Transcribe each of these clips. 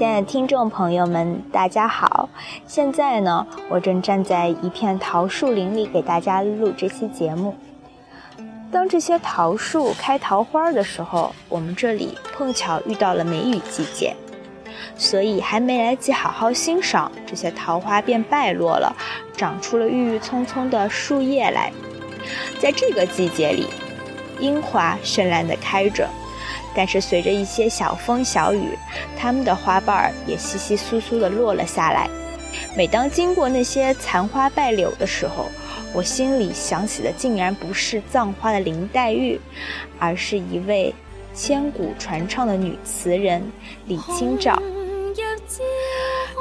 亲爱的听众朋友们，大家好！现在呢，我正站在一片桃树林里给大家录这期节目。当这些桃树开桃花的时候，我们这里碰巧遇到了梅雨季节，所以还没来及好好欣赏这些桃花，便败落了，长出了郁郁葱葱的树叶来。在这个季节里，樱花绚烂地开着。但是随着一些小风小雨，它们的花瓣儿也稀稀疏疏地落了下来。每当经过那些残花败柳的时候，我心里想起的竟然不是葬花的林黛玉，而是一位千古传唱的女词人李清照。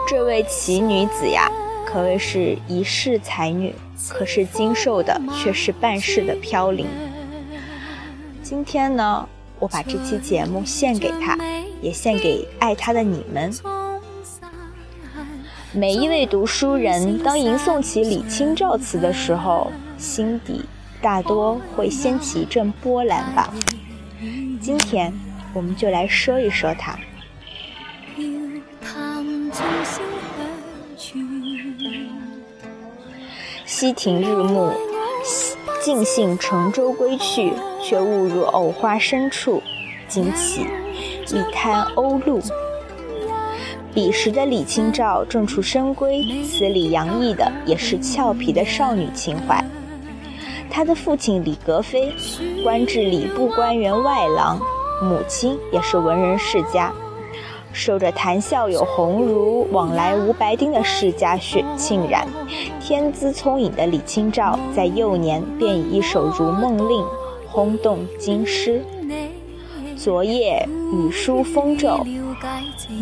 这位奇女子呀，可谓是一世才女，可是经受的却是半世的飘零。今天呢？我把这期节目献给他，也献给爱他的你们。每一位读书人，当吟诵起李清照词的时候，心底大多会掀起一阵波澜吧。今天，我们就来说一说他。溪亭日暮。尽兴乘舟归去，却误入藕花深处，惊起一滩鸥鹭。彼时的李清照正处深闺，词里洋溢的也是俏皮的少女情怀。她的父亲李格非，官至礼部官员外郎，母亲也是文人世家。受着谈笑有鸿儒，往来无白丁的世家血浸染，天资聪颖的李清照在幼年便以一首《如梦令》轰动京师。昨夜雨疏风骤，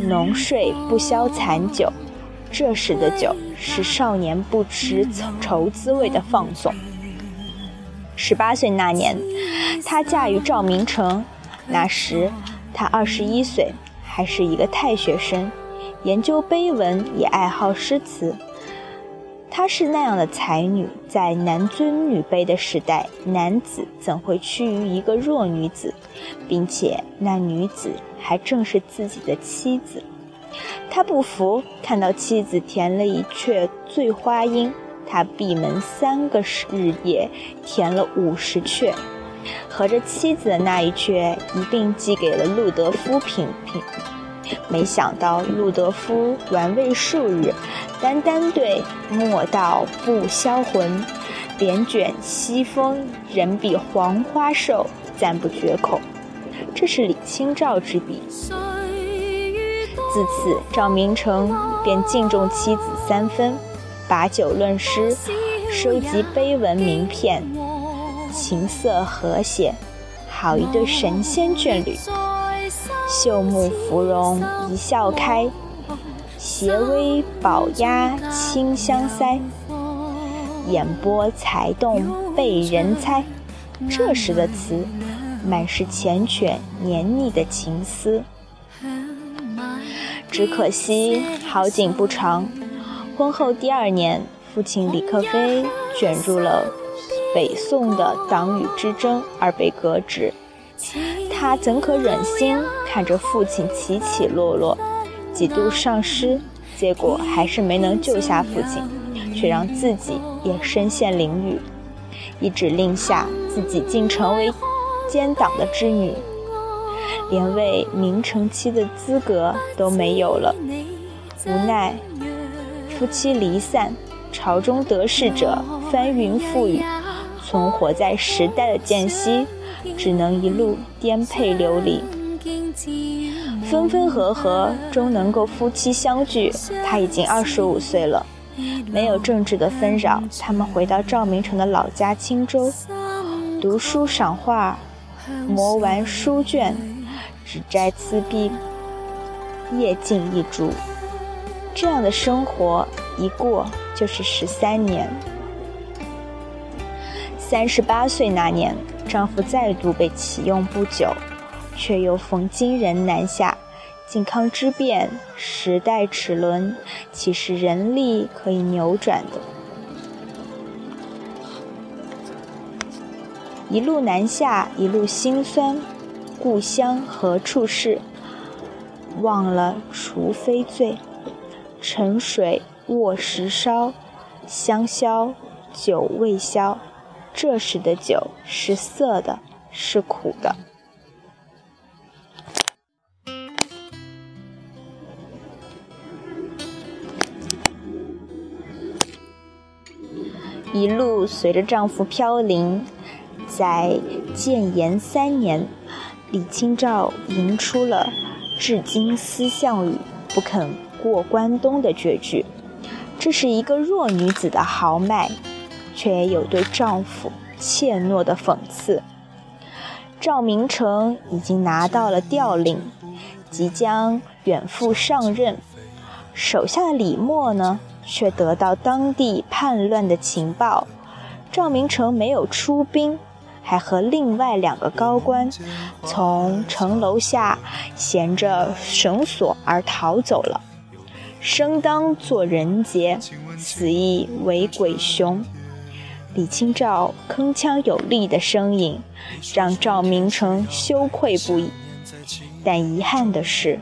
浓睡不消残酒。这时的酒是少年不知愁滋味的放纵。十八岁那年，她嫁于赵明诚，那时她二十一岁。还是一个太学生，研究碑文，也爱好诗词。她是那样的才女，在男尊女卑的时代，男子怎会屈于一个弱女子，并且那女子还正是自己的妻子。他不服，看到妻子填了一阙醉花阴，他闭门三个日夜，填了五十阙。和着妻子的那一阙一并寄给了陆德夫品品，没想到陆德夫玩味数日，单单对“莫道不销魂，帘卷西风，人比黄花瘦”赞不绝口。这是李清照之笔。自此，赵明诚便敬重妻子三分，把酒论诗，收集碑文名片。琴瑟和谐，好一对神仙眷侣。秀目芙蓉一笑开，斜微宝压清香腮。眼波才动被人猜。这时的词，满是缱绻黏腻的情思。只可惜好景不长，婚后第二年，父亲李克非卷入了。北宋的党羽之争而被革职，他怎可忍心看着父亲起起落落，几度上失，结果还是没能救下父亲，却让自己也身陷囹圄。一指令下，自己竟成为奸党的织女，连为明成妻的资格都没有了。无奈夫妻离散，朝中得势者翻云覆雨。存活在时代的间隙，只能一路颠沛流离。分分合合，终能够夫妻相聚。他已经二十五岁了，没有政治的纷扰，他们回到赵明诚的老家青州，读书赏画，磨完书卷，只摘词笔，夜静一烛。这样的生活一过就是十三年。三十八岁那年，丈夫再度被启用不久，却又逢金人南下。靖康之变，时代齿轮，岂是人力可以扭转的？一路南下，一路辛酸，故乡何处是？忘了除非醉。沉水卧石烧，香消酒未消。这时的酒是涩的，是苦的。一路随着丈夫飘零，在建炎三年，李清照吟出了“至今思项羽，不肯过关东”的绝句。这是一个弱女子的豪迈。却也有对丈夫怯懦的讽刺。赵明诚已经拿到了调令，即将远赴上任。手下的李默呢，却得到当地叛乱的情报。赵明诚没有出兵，还和另外两个高官从城楼下衔着绳索而逃走了。生当作人杰，死亦为鬼雄。李清照铿锵有力的声音，让赵明诚羞愧不已。但遗憾的是，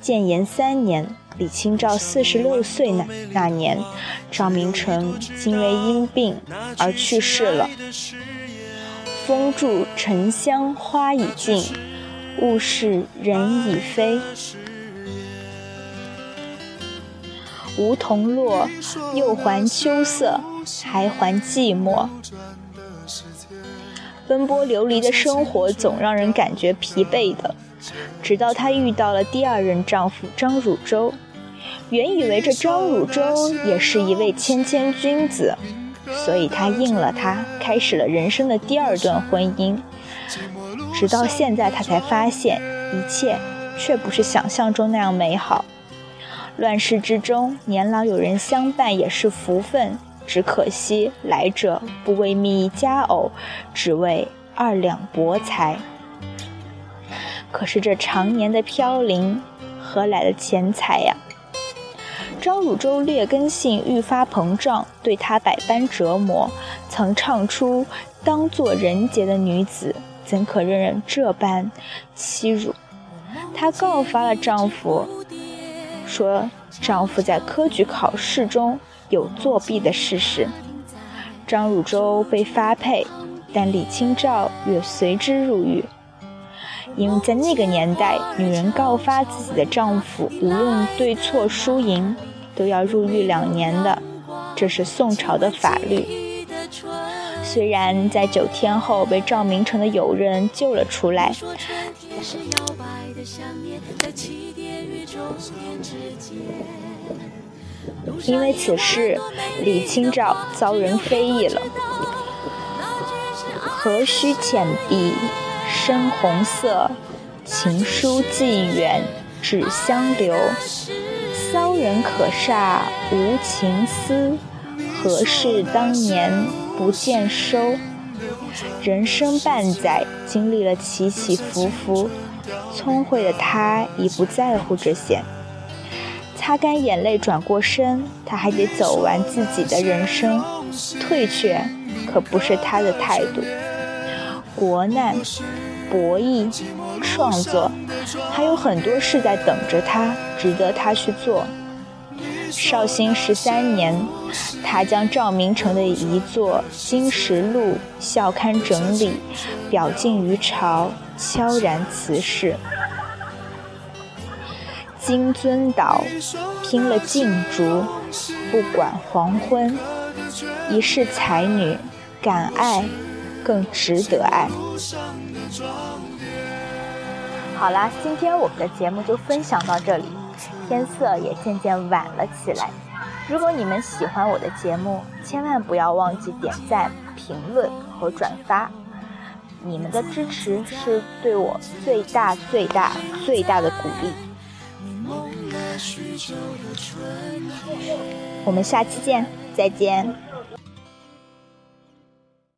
建炎三年，李清照四十六岁那那年，赵明诚因为因病而去世了。风住沉香花已尽，物是人已非。梧桐落，又还秋色。还还寂寞，奔波流离的生活总让人感觉疲惫的。直到她遇到了第二任丈夫张汝舟，原以为这张汝舟也是一位谦谦君子，所以她应了他，开始了人生的第二段婚姻。直到现在，她才发现一切却不是想象中那样美好。乱世之中，年老有人相伴也是福分。只可惜来者不为蜜佳偶，只为二两薄财。可是这常年的飘零，何来的钱财呀？张汝舟劣根性愈发膨胀，对他百般折磨。曾唱出“当做人杰的女子，怎可任人这般欺辱？”她告发了丈夫，说丈夫在科举考试中。有作弊的事实，张汝舟被发配，但李清照也随之入狱。因为在那个年代，女人告发自己的丈夫，无论对错输赢，都要入狱两年的，这是宋朝的法律。虽然在九天后被赵明诚的友人救了出来。因为此事，李清照遭人非议了。何须浅碧深红色，情书寄远只相留。骚人可煞无情思，何事当年不见收？人生半载，经历了起起伏伏，聪慧的他已不在乎这些。擦干眼泪，转过身，他还得走完自己的人生。退却可不是他的态度。国难、博弈、创作，还有很多事在等着他，值得他去做。绍兴十三年，他将赵明诚的遗作《金石录》校刊整理，表进于朝，悄然辞世。金樽岛，拼了镜烛，不管黄昏。一世才女，敢爱，更值得爱。好啦，今天我们的节目就分享到这里，天色也渐渐晚了起来。如果你们喜欢我的节目，千万不要忘记点赞、评论和转发，你们的支持是对我最大、最大、最大的鼓励。我们下期见，再见。